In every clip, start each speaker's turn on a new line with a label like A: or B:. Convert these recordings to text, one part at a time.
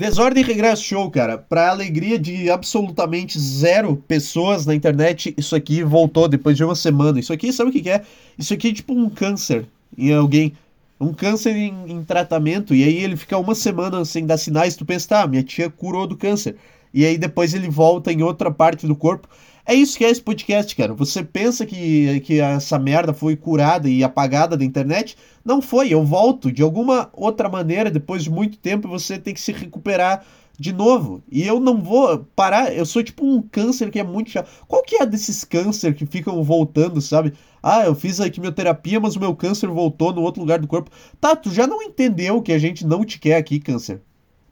A: Desordem Regresso Show, cara. Pra alegria de absolutamente zero pessoas na internet, isso aqui voltou depois de uma semana. Isso aqui, sabe o que, que é? Isso aqui é tipo um câncer em alguém. Um câncer em, em, tratamento. E aí ele fica uma semana sem dar sinais. Tu pensa, tá, minha tia curou do câncer. E aí depois ele volta em outra parte do corpo. É isso que é esse podcast, cara. Você pensa que, que essa merda foi curada e apagada da internet? Não foi. Eu volto de alguma outra maneira depois de muito tempo você tem que se recuperar de novo. E eu não vou parar. Eu sou tipo um câncer que é muito chato. Qual que é desses câncer que ficam voltando, sabe? Ah, eu fiz a quimioterapia, mas o meu câncer voltou no outro lugar do corpo. Tá, tu já não entendeu que a gente não te quer aqui, câncer.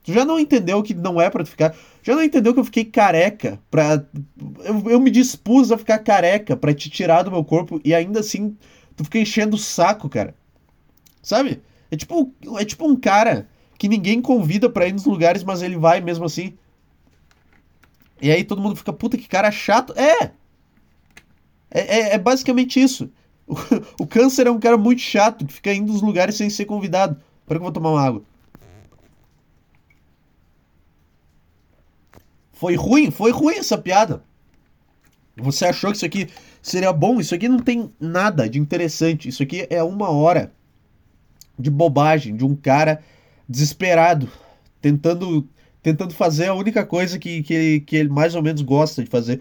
A: Tu já não entendeu que não é para tu ficar. Já não entendeu que eu fiquei careca pra. Eu, eu me dispus a ficar careca para te tirar do meu corpo e ainda assim tu fica enchendo o saco, cara. Sabe? É tipo, é tipo um cara que ninguém convida para ir nos lugares, mas ele vai mesmo assim. E aí todo mundo fica, puta, que cara chato. É! É, é, é basicamente isso. O, o câncer é um cara muito chato que fica indo nos lugares sem ser convidado. Para que eu vou tomar uma água. Foi ruim, foi ruim essa piada. Você achou que isso aqui seria bom? Isso aqui não tem nada de interessante. Isso aqui é uma hora de bobagem de um cara desesperado, tentando tentando fazer a única coisa que, que, que ele mais ou menos gosta de fazer.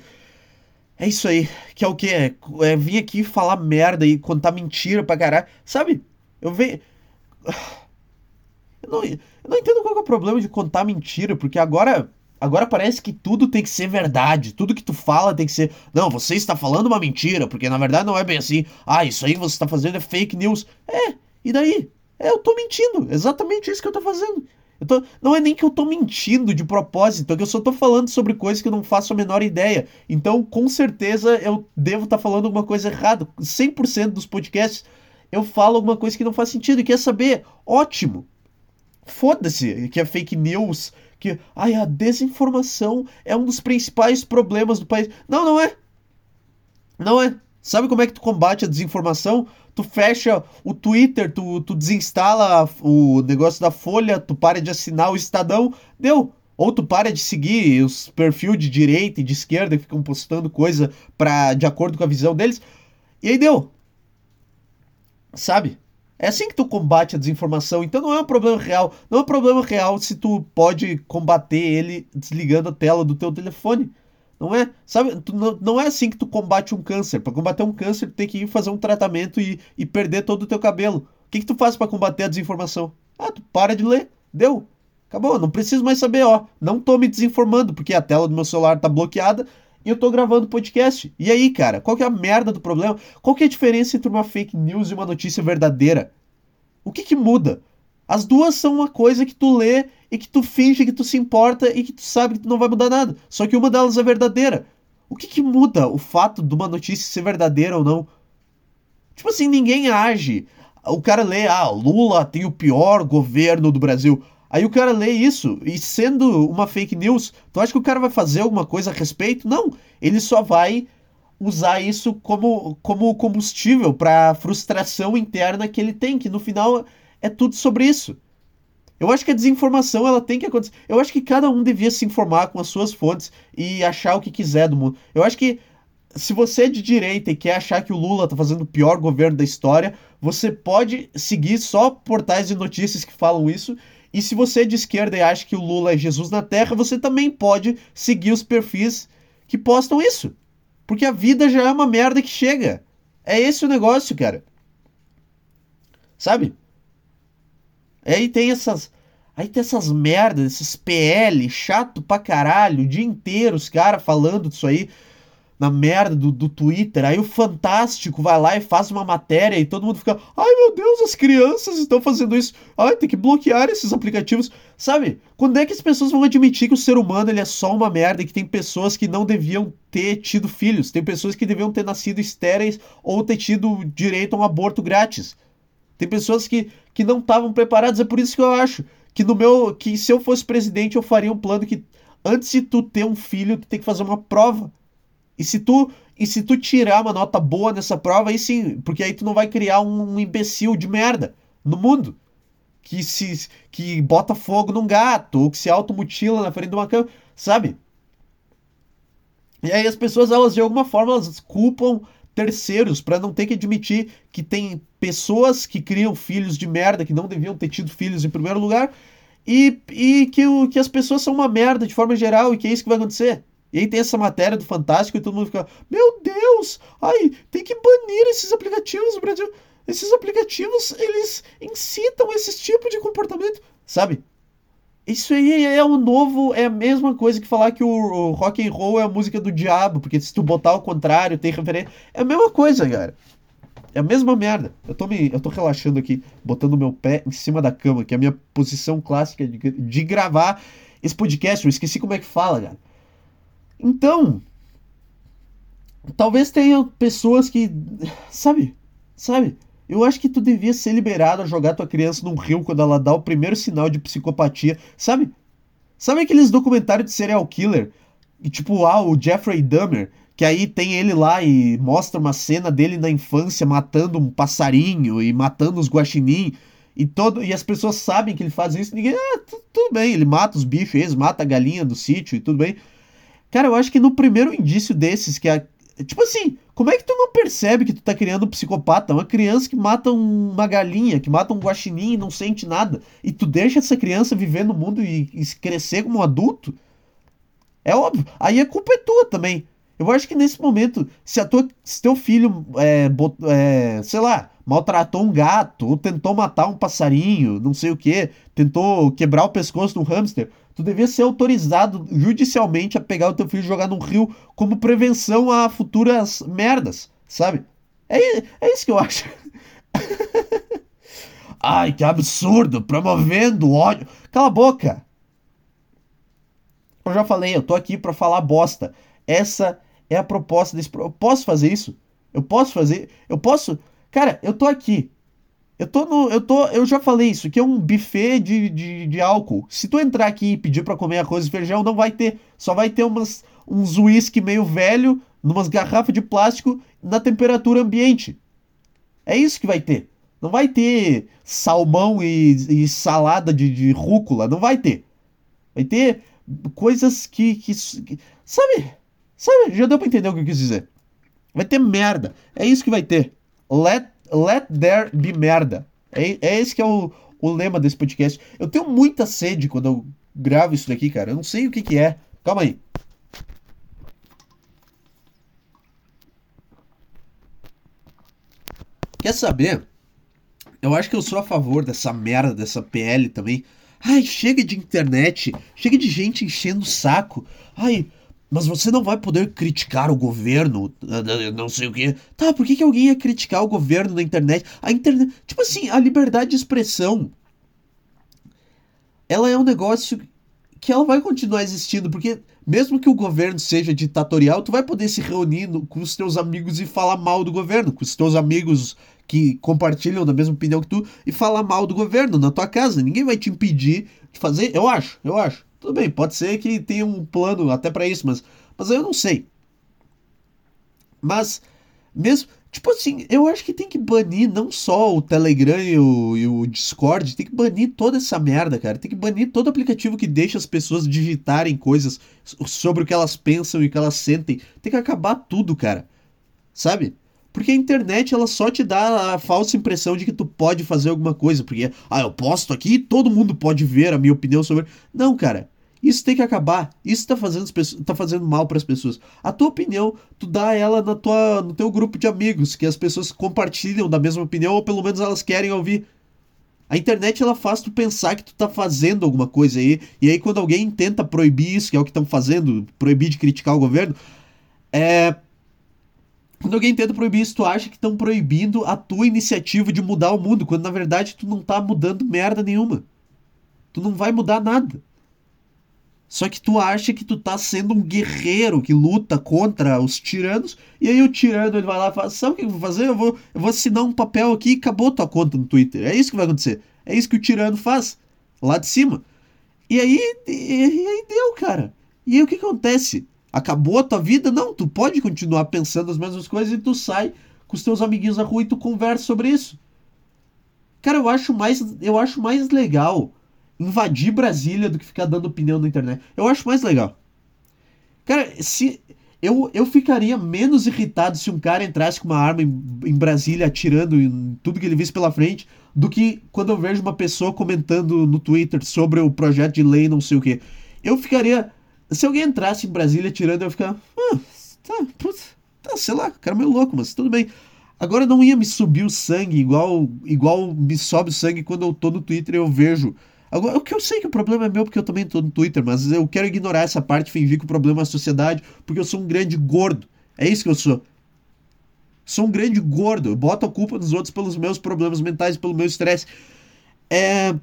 A: É isso aí. Que é o quê? É, é vir aqui falar merda e contar mentira pra caralho. Sabe? Eu venho. Eu não, eu não entendo qual é o problema de contar mentira, porque agora Agora parece que tudo tem que ser verdade, tudo que tu fala tem que ser. Não, você está falando uma mentira, porque na verdade não é bem assim. Ah, isso aí que você está fazendo é fake news. É, e daí? É, eu tô mentindo, exatamente isso que eu tô fazendo. Eu tô... Não é nem que eu tô mentindo de propósito, é que eu só tô falando sobre coisas que eu não faço a menor ideia. Então, com certeza, eu devo estar tá falando alguma coisa errada. 100% dos podcasts eu falo alguma coisa que não faz sentido. E quer saber? Ótimo! Foda-se que é fake news que ai, a desinformação é um dos principais problemas do país. Não, não é. Não é. Sabe como é que tu combate a desinformação? Tu fecha o Twitter, tu, tu desinstala o negócio da Folha, tu para de assinar o Estadão, deu. Ou tu para de seguir os perfis de direita e de esquerda que ficam postando coisa pra, de acordo com a visão deles. E aí deu. Sabe? É assim que tu combate a desinformação. Então não é um problema real. Não é um problema real se tu pode combater ele desligando a tela do teu telefone. Não é, sabe? Tu, não, não é assim que tu combate um câncer. Para combater um câncer, tu tem que ir fazer um tratamento e, e perder todo o teu cabelo. O que, que tu faz para combater a desinformação? Ah, tu para de ler. Deu. Acabou. Não preciso mais saber, ó. Não tô me desinformando, porque a tela do meu celular tá bloqueada e eu tô gravando podcast. E aí, cara, qual que é a merda do problema? Qual que é a diferença entre uma fake news e uma notícia verdadeira? O que que muda? As duas são uma coisa que tu lê e que tu finge que tu se importa e que tu sabe que tu não vai mudar nada. Só que uma delas é verdadeira. O que que muda o fato de uma notícia ser verdadeira ou não? Tipo assim, ninguém age. O cara lê, ah, Lula tem o pior governo do Brasil. Aí o cara lê isso e sendo uma fake news, tu acha que o cara vai fazer alguma coisa a respeito? Não, ele só vai usar isso como, como combustível para a frustração interna que ele tem, que no final é tudo sobre isso. Eu acho que a desinformação ela tem que acontecer. Eu acho que cada um devia se informar com as suas fontes e achar o que quiser do mundo. Eu acho que se você é de direita e quer achar que o Lula tá fazendo o pior governo da história, você pode seguir só portais de notícias que falam isso e se você é de esquerda e acha que o Lula é Jesus na Terra, você também pode seguir os perfis que postam isso. Porque a vida já é uma merda que chega. É esse o negócio, cara. Sabe? Aí tem essas. Aí tem essas merdas, esses PL chato pra caralho, o dia inteiro os caras falando disso aí na merda do, do Twitter. Aí o Fantástico vai lá e faz uma matéria e todo mundo fica: ai meu Deus, as crianças estão fazendo isso. Ai, tem que bloquear esses aplicativos. Sabe? Quando é que as pessoas vão admitir que o ser humano ele é só uma merda e que tem pessoas que não deviam ter tido filhos? Tem pessoas que deviam ter nascido estéreis ou ter tido direito a um aborto grátis. Tem pessoas que, que não estavam preparadas. É por isso que eu acho que no meu. que se eu fosse presidente, eu faria um plano que antes de tu ter um filho, tu tem que fazer uma prova e se tu e se tu tirar uma nota boa nessa prova, aí sim, porque aí tu não vai criar um, imbecil de merda no mundo. que se que bota fogo num gato, ou que se automutila na frente de uma cama, sabe? E aí as pessoas, elas de alguma forma, elas culpam terceiros para não ter que admitir que tem pessoas que criam filhos de merda, que não deviam ter tido filhos em primeiro lugar, e, e que, o, que as pessoas são uma merda de forma geral e que é isso que vai acontecer. E aí tem essa matéria do Fantástico e todo mundo fica, meu Deus, ai, tem que banir esses aplicativos no Brasil. Esses aplicativos, eles incitam esse tipo de comportamento, sabe? Isso aí é o novo, é a mesma coisa que falar que o, o rock and roll é a música do diabo, porque se tu botar ao contrário, tem referência. É a mesma coisa, cara. É a mesma merda. Eu tô, me, eu tô relaxando aqui, botando meu pé em cima da cama, que é a minha posição clássica de, de gravar esse podcast. Eu esqueci como é que fala, cara. Então, talvez tenha pessoas que. Sabe? Sabe? Eu acho que tu devia ser liberado a jogar tua criança num rio quando ela dá o primeiro sinal de psicopatia. Sabe? Sabe aqueles documentários de serial killer? E, tipo, ah, o Jeffrey Dahmer, que aí tem ele lá e mostra uma cena dele na infância matando um passarinho e matando os guaxinim. E, todo, e as pessoas sabem que ele faz isso. Ninguém, ah, tudo bem, ele mata os bichos, eles mata a galinha do sítio e tudo bem. Cara, eu acho que no primeiro indício desses, que é. Tipo assim, como é que tu não percebe que tu tá criando um psicopata? Uma criança que mata uma galinha, que mata um guaxinim e não sente nada. E tu deixa essa criança viver no mundo e, e crescer como um adulto? É óbvio. Aí a culpa é tua também. Eu acho que nesse momento, se, a tua, se teu filho, é, bot, é, sei lá, maltratou um gato, ou tentou matar um passarinho, não sei o que, tentou quebrar o pescoço de um hamster, tu devia ser autorizado judicialmente a pegar o teu filho e jogar num rio como prevenção a futuras merdas, sabe? É, é isso que eu acho. Ai, que absurdo! Promovendo ódio. Cala a boca! Eu já falei, eu tô aqui para falar bosta. Essa é a proposta desse. Eu posso fazer isso? Eu posso fazer. Eu posso. Cara, eu tô aqui. Eu tô no. Eu tô. Eu já falei isso, que é um buffet de, de, de álcool. Se tu entrar aqui e pedir para comer arroz e feijão, não vai ter. Só vai ter umas, uns whisky meio velho, numas garrafas de plástico, na temperatura ambiente. É isso que vai ter. Não vai ter salmão e, e salada de, de, rúcula. Não vai ter. Vai ter coisas que, que, que. Sabe? Sabe? Já deu pra entender o que eu quis dizer. Vai ter merda. É isso que vai ter. Let Let there be merda. É, é esse que é o, o lema desse podcast. Eu tenho muita sede quando eu gravo isso daqui, cara. Eu não sei o que, que é. Calma aí. Quer saber? Eu acho que eu sou a favor dessa merda, dessa PL também. Ai, chega de internet, chega de gente enchendo o saco. Ai, mas você não vai poder criticar o governo, não sei o quê. Tá, por que, que alguém ia criticar o governo na internet? A internet. Tipo assim, a liberdade de expressão. Ela é um negócio que ela vai continuar existindo, porque mesmo que o governo seja ditatorial, tu vai poder se reunir no, com os teus amigos e falar mal do governo, com os teus amigos que compartilham da mesma opinião que tu e falar mal do governo na tua casa. Ninguém vai te impedir de fazer, eu acho, eu acho. Tudo bem, pode ser que tenha um plano até para isso, mas, mas eu não sei. Mas, mesmo. Tipo assim, eu acho que tem que banir não só o Telegram e o, e o, Discord, tem que banir toda essa merda, cara. Tem que banir todo aplicativo que deixa as pessoas digitarem coisas sobre o que elas pensam e o que elas sentem. Tem que acabar tudo, cara. Sabe? Porque a internet ela só te dá a falsa impressão de que tu pode fazer alguma coisa, porque ah, eu posto aqui todo mundo pode ver a minha opinião sobre. Não, cara. Isso tem que acabar. Isso tá fazendo, tá fazendo mal para as pessoas. A tua opinião, tu dá ela na tua, no teu grupo de amigos, que as pessoas compartilham da mesma opinião, ou pelo menos elas querem ouvir. A internet ela faz tu pensar que tu tá fazendo alguma coisa aí, e aí quando alguém tenta proibir isso, que é o que estão fazendo, proibir de criticar o governo, é, quando alguém tenta proibir isso, tu acha que estão proibindo a tua iniciativa de mudar o mundo, quando na verdade tu não tá mudando merda nenhuma. Tu não vai mudar nada. Só que tu acha que tu tá sendo um guerreiro que luta contra os tiranos, e aí o tirano ele vai lá e fala: Sabe o que eu vou fazer? Eu vou, eu vou assinar um papel aqui e acabou tua conta no Twitter. É isso que vai acontecer. É isso que o tirano faz, lá de cima. E aí, e, e aí deu, cara. E aí o que acontece? Acabou a tua vida? Não, tu pode continuar pensando as mesmas coisas e tu sai com os teus amiguinhos na rua e tu conversa sobre isso. Cara, eu acho mais, eu acho mais legal invadir Brasília do que ficar dando opinião na internet. Eu acho mais legal. Cara, se eu, eu ficaria menos irritado se um cara entrasse com uma arma em, em Brasília atirando em tudo que ele visse pela frente do que quando eu vejo uma pessoa comentando no Twitter sobre o projeto de lei não sei o que. Eu ficaria. Se alguém entrasse em Brasília atirando, eu ia ficar. Ah, tá, puta, tá, sei lá, cara meio louco, mas tudo bem. Agora não ia me subir o sangue igual, igual me sobe o sangue quando eu tô no Twitter e eu vejo. Agora, o que eu sei que o problema é meu porque eu também tô no Twitter, mas eu quero ignorar essa parte fingir que o problema é a sociedade porque eu sou um grande gordo. É isso que eu sou. Sou um grande gordo. Eu boto a culpa nos outros pelos meus problemas mentais, pelo meu estresse. É.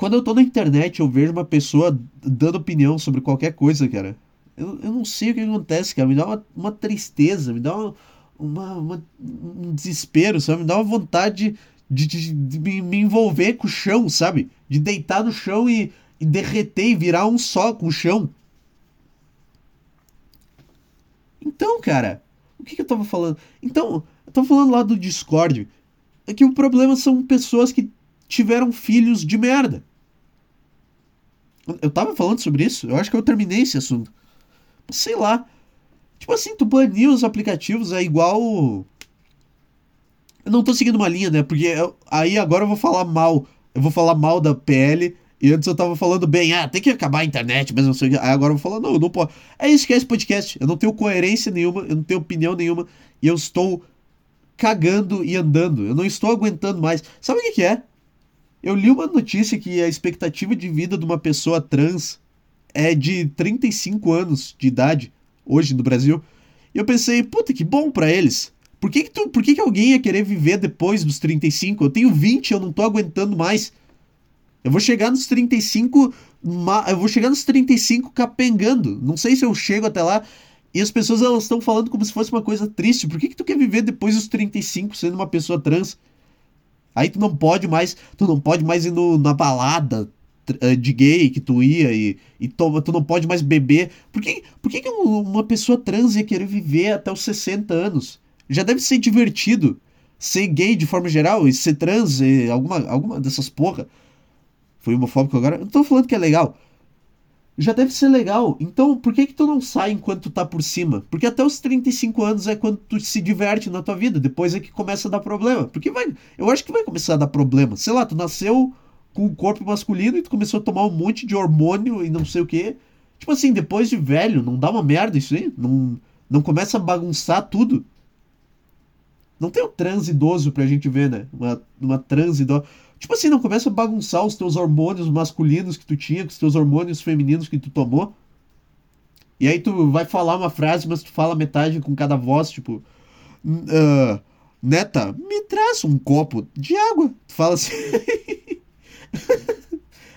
A: Quando eu tô na internet, eu vejo uma pessoa dando opinião sobre qualquer coisa, cara. Eu, eu não sei o que acontece, cara. Me dá uma, uma tristeza, me dá uma, uma, uma, um desespero, sabe? Me dá uma vontade de, de, de me, me, envolver com o chão, sabe? De deitar no chão e, e derreter e virar um só com o chão. Então, cara, o que, que eu tava falando? Então, eu tava falando lá do Discord. É que o problema são pessoas que tiveram filhos de merda. Eu tava falando sobre isso? Eu acho que eu terminei esse assunto. Sei lá. Tipo assim, tu banir os aplicativos é igual. Eu não tô seguindo uma linha, né? Porque eu... aí agora eu vou falar mal. Eu vou falar mal da PL. E antes eu tava falando bem, ah, tem que acabar a internet, mas não sei o que. Aí agora eu vou falar, não, não pode. É isso que é esse podcast. Eu não tenho coerência nenhuma, eu não tenho opinião nenhuma. E eu estou cagando e andando. Eu não estou aguentando mais. Sabe o que, que é? Eu li uma notícia que a expectativa de vida de uma pessoa trans é de 35 anos de idade hoje no Brasil. E eu pensei, puta, que bom para eles. Por que que, tu, por que que alguém ia querer viver depois dos 35? Eu tenho 20, eu não tô aguentando mais. Eu vou chegar nos 35, eu vou chegar nos 35 capengando. Não sei se eu chego até lá. E as pessoas elas estão falando como se fosse uma coisa triste. Por que que tu quer viver depois dos 35 sendo uma pessoa trans? Aí tu não pode mais, tu não pode mais ir no, na balada, eh, de gay que tu ia e, e toma, tu não pode mais beber. Por que, por que, que uma pessoa trans ia querer viver até os 60 anos? Já deve ser divertido ser gay de forma geral e ser trans e alguma, alguma dessas porra. Foi homofóbico agora? Eu não tô falando que é legal. Já deve ser legal. Então, por que que tu não sai enquanto tu tá por cima? Porque até os 35 anos é quando tu se diverte na tua vida. Depois é que começa a dar problema. Porque vai. Eu acho que vai começar a dar problema. Sei lá, tu nasceu com o corpo masculino e tu começou a tomar um monte de hormônio e não sei o que. Tipo assim, depois de velho, não dá uma merda isso aí? Não, não começa a bagunçar tudo? Não tem o trans idoso pra gente ver, né? Uma, uma trans idosa. Tipo assim, não começa a bagunçar os teus hormônios masculinos que tu tinha, com os teus hormônios femininos que tu tomou. E aí tu vai falar uma frase, mas tu fala metade com cada voz, tipo. Uh, neta, me traz um copo de água. Tu fala assim.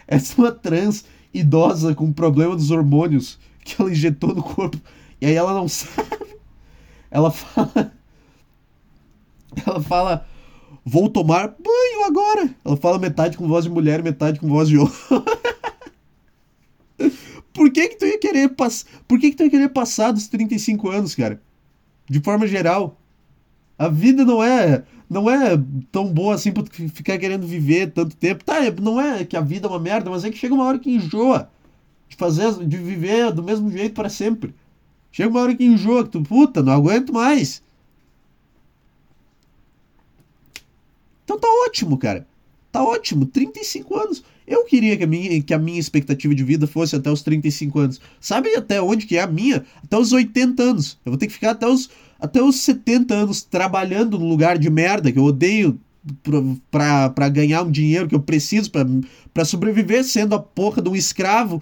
A: Essa é uma trans idosa com problema dos hormônios que ela injetou no corpo. E aí ela não sabe. Ela fala. Ela fala. Vou tomar agora. Ela fala metade com voz de mulher metade com voz de homem. Por que que tu ia querer passar... Por que que tu ia querer passar dos 35 anos, cara? De forma geral. A vida não é não é tão boa assim pra ficar querendo viver tanto tempo. Tá, não é que a vida é uma merda, mas é que chega uma hora que enjoa de fazer, de viver do mesmo jeito para sempre. Chega uma hora que enjoa, que tu, puta, não aguento mais. Então tá ótimo, cara. Tá ótimo, 35 anos. Eu queria que a, minha, que a minha expectativa de vida fosse até os 35 anos. Sabe até onde que é a minha? Até os 80 anos. Eu vou ter que ficar até os até os 70 anos trabalhando num lugar de merda que eu odeio para ganhar um dinheiro que eu preciso para sobreviver sendo a porra de um escravo.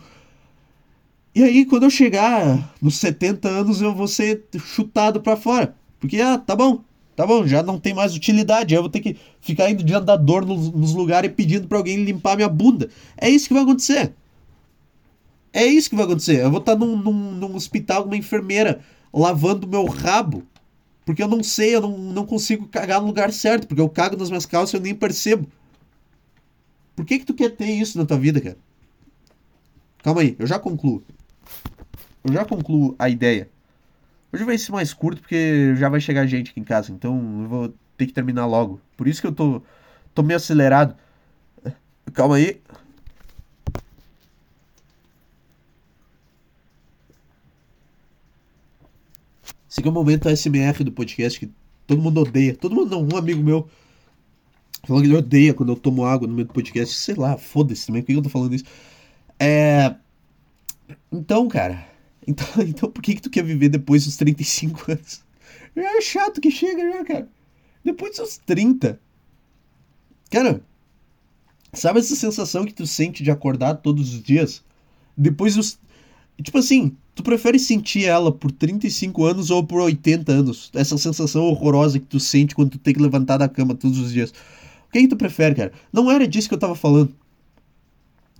A: E aí, quando eu chegar nos 70 anos, eu vou ser chutado para fora. Porque, ah, tá bom, tá bom, já não tem mais utilidade. Eu vou ter que ficar indo de andador nos, nos lugares pedindo para alguém limpar minha bunda. É isso que vai acontecer. É isso que vai acontecer. Eu vou estar num, num, num hospital com uma enfermeira lavando meu rabo porque eu não sei, eu não, não consigo cagar no lugar certo, porque eu cago nas minhas calças e eu nem percebo. Por que que tu quer ter isso na tua vida, cara? Calma aí, eu já concluo. Eu já concluo a ideia. Hoje vai ser mais curto porque já vai chegar gente aqui em casa, então eu vou ter que terminar logo. Por isso que eu tô tô meio acelerado. Calma aí. Esse aqui é o momento SMR do podcast que todo mundo odeia. Todo mundo não, um amigo meu falou que ele odeia quando eu tomo água no meio do podcast. Sei lá, foda-se também, por que eu tô falando isso? É. Então, cara. Então, então por que, que tu quer viver depois dos 35 anos? É chato que chega, né, cara? Depois dos 30. Cara, sabe essa sensação que tu sente de acordar todos os dias? Depois dos. Tipo assim, tu prefere sentir ela por 35 anos ou por 80 anos? Essa sensação horrorosa que tu sente quando tu tem que levantar da cama todos os dias. O que, que tu prefere, cara? Não era disso que eu tava falando.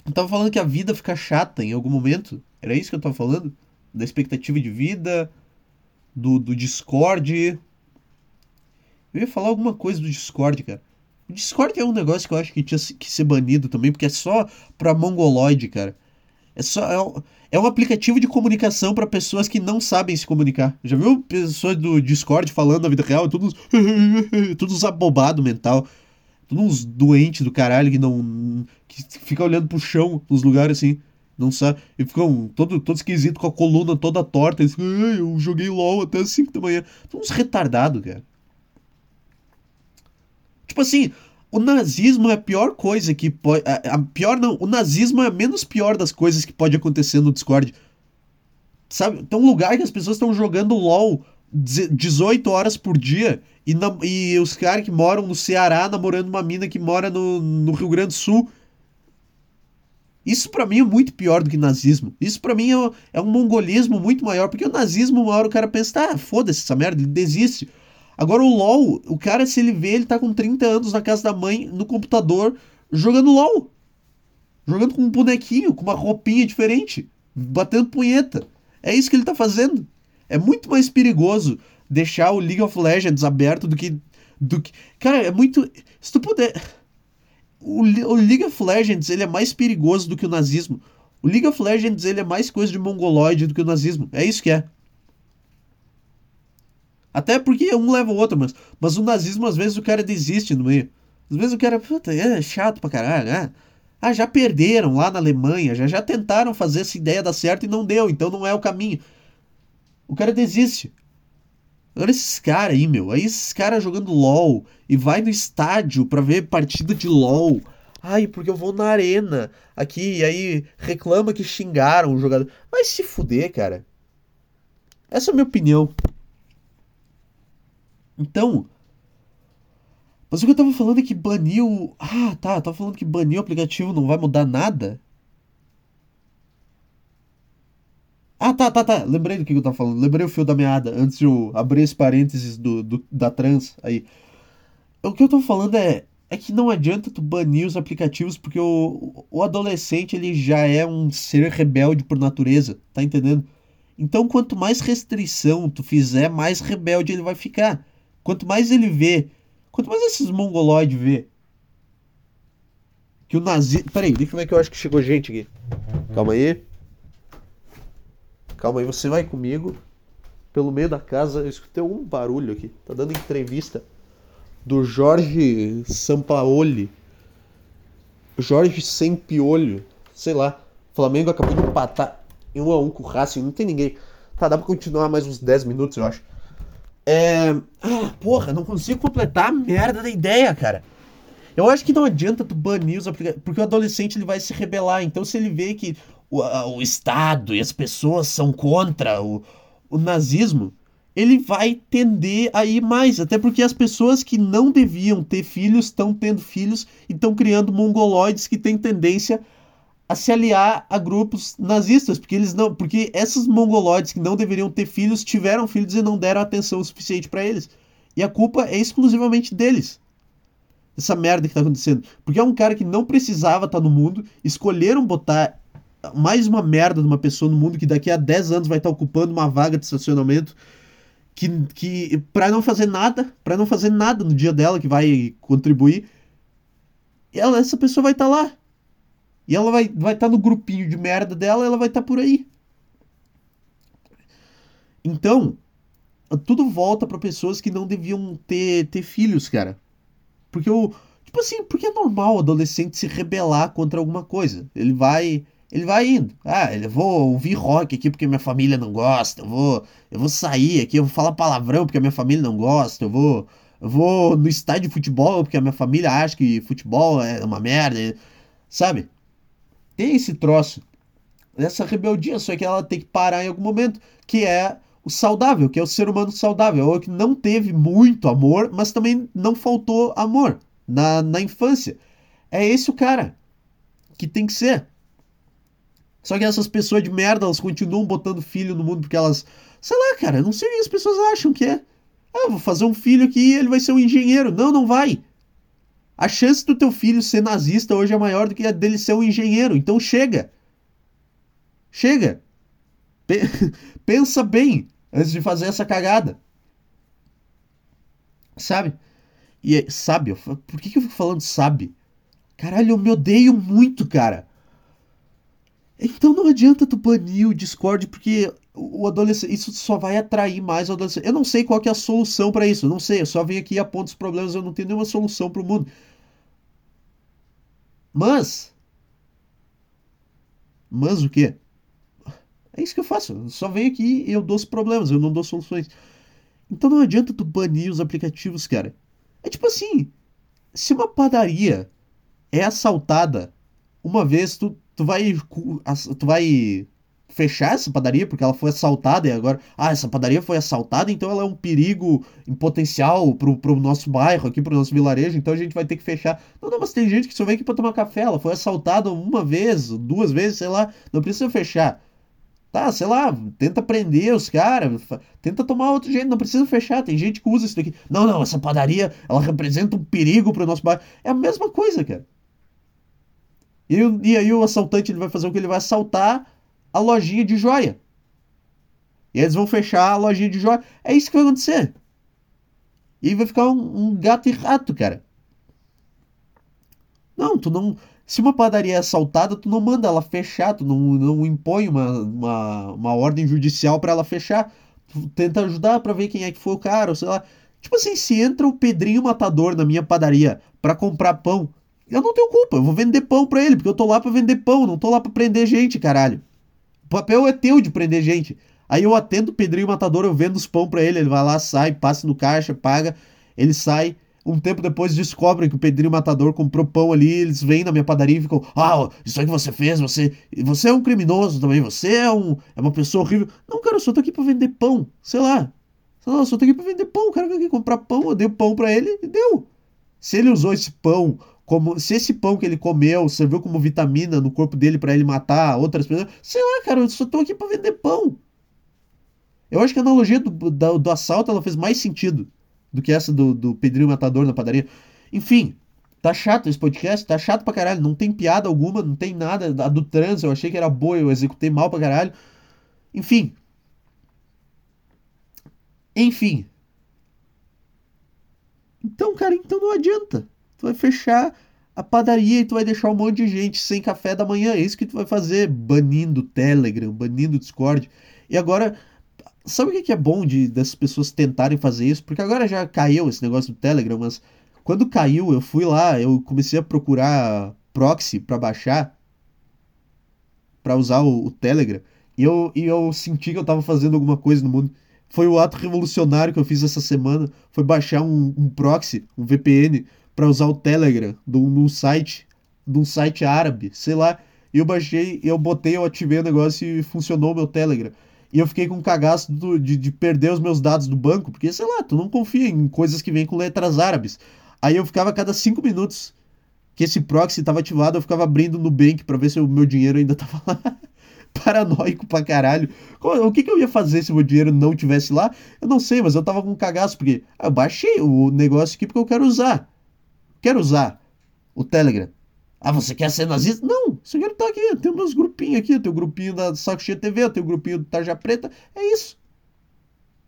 A: Eu tava falando que a vida fica chata em algum momento. Era isso que eu tava falando? Da expectativa de vida, do, do Discord. Eu ia falar alguma coisa do Discord, cara. O Discord é um negócio que eu acho que tinha que ser banido também, porque é só pra mongoloide, cara. É só. É um, é um aplicativo de comunicação para pessoas que não sabem se comunicar. Já viu pessoas do Discord falando na vida real? Todos. todos abobado mental. Todos uns doentes do caralho que não. que fica olhando pro chão nos lugares assim. Não sabe. E ficam todo, todo esquisito com a coluna toda torta. Eles, eu joguei LOL até as 5 da manhã. Uns retardados, cara. Tipo assim, o nazismo é a pior coisa que pode. A, a, pior não, o nazismo é a menos pior das coisas que pode acontecer no Discord. Sabe? Tem um lugar que as pessoas estão jogando LOL 18 horas por dia e, na, e os caras que moram no Ceará namorando uma mina que mora no, no Rio Grande do Sul. Isso para mim é muito pior do que nazismo. Isso para mim é, é, um mongolismo muito maior, porque o nazismo, uma hora o cara pensa, tá, foda-se essa merda, ele desiste. Agora o LoL, o cara, se ele vê, ele tá com 30 anos na casa da mãe, no computador, jogando LoL. Jogando com um bonequinho, com uma roupinha diferente, batendo punheta. É isso que ele tá fazendo. É muito mais perigoso deixar o League of Legends aberto do que. Do que... Cara, é muito. Se tu puder. O, League of Legends ele é mais perigoso do que o nazismo. O League of Legends ele é mais coisa de mongoloide do que o nazismo. É isso que é. Até porque um leva o outro, mas, mas o nazismo, às vezes, o cara desiste no meio. Às vezes o cara, puta, é chato pra caralho, né? Ah, já perderam lá na Alemanha, já, já tentaram fazer essa ideia dar certo e não deu, então não é o caminho. O cara desiste. Olha esses caras aí, meu. Aí esses caras jogando LOL e vai no estádio pra ver partida de LOL. Ai, porque eu vou na arena aqui e aí reclama que xingaram o jogador. Vai se fuder, cara. Essa é a minha opinião. Então. Mas o que eu tava falando é que baniu. Ah, tá. Eu tava falando que banir o aplicativo não vai mudar nada. Ah, tá, tá, tá. Lembrei do que eu tava falando. Lembrei o fio da meada antes de eu abrir esse parênteses do, do, da trans aí. O que eu tô falando é, é que não adianta tu banir os aplicativos porque o, o adolescente ele já é um ser rebelde por natureza, tá entendendo? Então quanto mais restrição tu fizer, mais rebelde ele vai ficar. Quanto mais ele vê, quanto mais esses mongoloides vê que o nazismo. Peraí, deixa eu ver que eu acho que chegou gente aqui. Calma aí. Calma aí, você vai comigo. Pelo meio da casa, eu escutei um barulho aqui. Tá dando entrevista do Jorge Sampaoli. Jorge Sem Piolho. Sei lá. Flamengo acabou de empatar em 1 a 1 com o Racing. Não tem ninguém. Tá, dá pra continuar mais uns 10 minutos, eu acho. É. Ah, porra, não consigo completar a merda da ideia, cara. Eu acho que não adianta tu banir os aplicativos, porque o adolescente ele vai se rebelar. Então, se ele vê que o, o Estado e as pessoas são contra o, o nazismo, ele vai tender a ir mais. Até porque as pessoas que não deviam ter filhos estão tendo filhos e estão criando mongoloides que têm tendência a se aliar a grupos nazistas, porque eles não, porque esses mongoloides que não deveriam ter filhos tiveram filhos e não deram atenção suficiente para eles. E a culpa é exclusivamente deles. Essa merda que tá acontecendo. Porque é um cara que não precisava estar tá no mundo, escolheram botar mais uma merda de uma pessoa no mundo que daqui a 10 anos vai estar tá ocupando uma vaga de estacionamento que, que para não fazer nada, para não fazer nada no dia dela que vai contribuir, ela, essa pessoa vai estar tá lá e ela vai estar vai tá no grupinho de merda dela ela vai estar tá por aí. Então, tudo volta para pessoas que não deviam ter, ter filhos, cara. Porque o. Tipo assim, porque é normal o adolescente se rebelar contra alguma coisa. Ele vai. Ele vai indo. Ah, eu vou ouvir rock aqui porque minha família não gosta. Eu vou, eu vou sair aqui, eu vou falar palavrão porque minha família não gosta. Eu vou, eu vou no estádio de futebol porque a minha família acha que futebol é uma merda. Sabe? Tem esse troço. Essa rebeldia, só que ela tem que parar em algum momento, que é o saudável, que é o ser humano saudável, ou que não teve muito amor, mas também não faltou amor na, na infância. É esse o cara que tem que ser. Só que essas pessoas de merda, elas continuam botando filho no mundo porque elas. Sei lá, cara, não sei o que as pessoas acham que é. Ah, vou fazer um filho aqui e ele vai ser um engenheiro. Não, não vai. A chance do teu filho ser nazista hoje é maior do que a dele ser um engenheiro. Então chega. Chega. Pensa bem antes de fazer essa cagada. Sabe? E sabe, por que eu fico falando sabe? Caralho, eu me odeio muito, cara. Então não adianta tu banir o Discord porque o adolescente, isso só vai atrair mais o adolescente. Eu não sei qual é a solução para isso, eu não sei, eu só venho aqui e aponto os problemas, eu não tenho nenhuma solução para o mundo. Mas mas o quê? É isso que eu faço. Eu só venho aqui e eu dou os problemas, eu não dou soluções. Então não adianta tu banir os aplicativos, cara. É tipo assim, se uma padaria é assaltada uma vez, tu, tu vai tu vai fechar essa padaria porque ela foi assaltada e agora, ah, essa padaria foi assaltada, então ela é um perigo em potencial pro, pro nosso bairro, aqui pro nosso vilarejo, então a gente vai ter que fechar. Não, não, mas tem gente que só vem aqui pra tomar café, ela foi assaltada uma vez, duas vezes, sei lá, não precisa fechar. Tá, sei lá, tenta prender os caras, tenta tomar outro jeito, não precisa fechar. Tem gente que usa isso daqui. Não, não, essa padaria, ela representa um perigo pro nosso bairro. É a mesma coisa, cara. E, e aí o assaltante ele vai fazer o que? Ele vai assaltar a lojinha de joia. E eles vão fechar a lojinha de joia. É isso que vai acontecer. E vai ficar um, um gato e rato, cara. Não, tu não. Se uma padaria é assaltada, tu não manda ela fechar, tu não, não impõe uma, uma, uma ordem judicial para ela fechar. Tu tenta ajudar para ver quem é que foi o cara, ou sei lá. Tipo assim, se entra o Pedrinho Matador na minha padaria para comprar pão, eu não tenho culpa, eu vou vender pão pra ele, porque eu tô lá pra vender pão, não tô lá pra prender gente, caralho. O papel é teu de prender gente. Aí eu atendo o Pedrinho Matador, eu vendo os pão pra ele, ele vai lá, sai, passa no caixa, paga, ele sai, um tempo depois descobrem que o Pedrinho Matador comprou pão ali, eles vêm na minha padaria e ficam, ah, isso aí que você fez, você, você é um criminoso também, você é, um, é uma pessoa horrível. Não, cara, eu só tô aqui pra vender pão, sei lá. Não, eu só tô aqui pra vender pão, o cara veio aqui comprar pão, eu dei o pão pra ele e deu. Se ele usou esse pão como se esse pão que ele comeu serviu como vitamina no corpo dele para ele matar outras pessoas, sei lá, cara, eu só tô aqui para vender pão. Eu acho que a analogia do, do, do assalto ela fez mais sentido do que essa do, do Pedrinho Matador na padaria. Enfim, tá chato esse podcast, tá chato pra caralho, não tem piada alguma, não tem nada. A do trans eu achei que era boa, eu executei mal pra caralho. Enfim. Enfim. Então, cara, então não adianta. Tu vai fechar a padaria e tu vai deixar um monte de gente sem café da manhã. É isso que tu vai fazer, banindo Telegram, banindo Discord. E agora Sabe o que é bom de das pessoas tentarem fazer isso? Porque agora já caiu esse negócio do Telegram, mas quando caiu, eu fui lá, eu comecei a procurar proxy para baixar, para usar o, o, Telegram, e eu, e eu senti que eu tava fazendo alguma coisa no mundo. Foi o ato revolucionário que eu fiz essa semana, foi baixar um, um proxy, um VPN, para usar o Telegram num site, de um site árabe, sei lá. Eu baixei, eu botei, eu ativei o negócio e funcionou o meu Telegram. E eu fiquei com um cagaço do, de, de perder os meus dados do banco, porque, sei lá, tu não confia em coisas que vêm com letras árabes. Aí eu ficava a cada cinco minutos que esse proxy estava ativado, eu ficava abrindo no Bank para ver se o meu dinheiro ainda tava lá. Paranoico pra caralho. O que, que eu ia fazer se o meu dinheiro não tivesse lá? Eu não sei, mas eu tava com um cagaço, porque eu baixei o negócio aqui porque eu quero usar. Quero usar o Telegram. Ah, você quer ser nazista? Não, você quer estar aqui. Tenho meus grupinhos aqui. Tenho o grupinho da Saco Cheio TV, tenho o grupinho do Tarja Preta. É isso.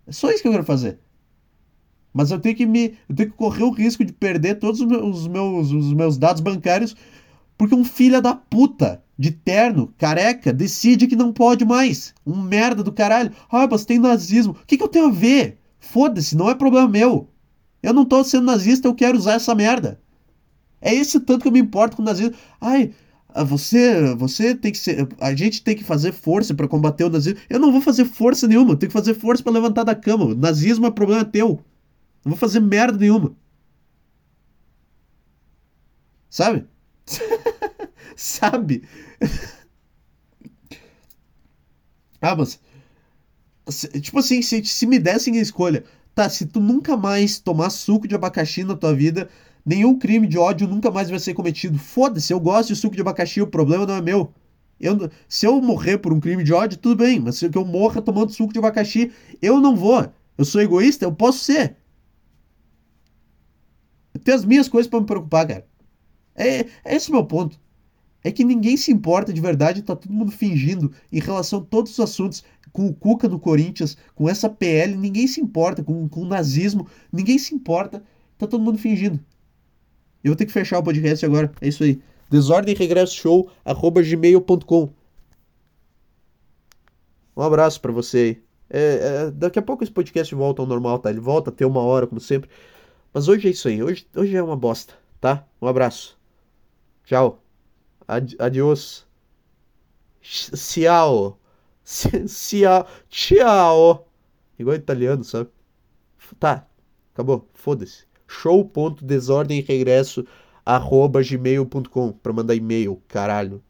A: É só isso que eu quero fazer. Mas eu tenho que me. Eu tenho que correr o risco de perder todos os meus, os meus, os meus dados bancários porque um filho da puta de terno, careca, decide que não pode mais. Um merda do caralho. Ah, mas tem nazismo. O que, que eu tenho a ver? Foda-se, não é problema meu. Eu não tô sendo nazista, eu quero usar essa merda. É esse tanto que eu me importo com o nazismo. Ai, você, você tem que ser, a gente tem que fazer força para combater o nazismo. Eu não vou fazer força nenhuma, eu tenho que fazer força para levantar da cama. O nazismo é problema teu. Não vou fazer merda nenhuma. Sabe? Sabe? ah, mas tipo assim, se, se me dessem a escolha, tá, se tu nunca mais tomar suco de abacaxi na tua vida, nenhum crime de ódio nunca mais vai ser cometido. Foda-se, eu gosto de suco de abacaxi, o problema não é meu. Eu, se eu morrer por um crime de ódio, tudo bem, mas se eu morra tomando suco de abacaxi, eu não vou. Eu sou egoísta? Eu posso ser. Eu tenho as minhas coisas para me preocupar, cara. É, é esse o meu ponto. É que ninguém se importa de verdade, tá todo mundo fingindo em relação a todos os assuntos. Com o Cuca no Corinthians, com essa PL, ninguém se importa. Com, com o nazismo, ninguém se importa. Tá todo mundo fingindo. Eu vou ter que fechar o podcast agora. É isso aí. Desordem regresso show arroba gmail.com. Um abraço para você. É, é, daqui a pouco esse podcast volta ao normal, tá? Ele volta a ter uma hora, como sempre. Mas hoje é isso aí. Hoje, hoje é uma bosta, tá? Um abraço. Tchau. Ad, adiós. Ciao. Ciao. Ciao. Igual italiano, sabe? Tá. Acabou. Foda-se show.desordemregresso arroba gmail.com para mandar e-mail, caralho.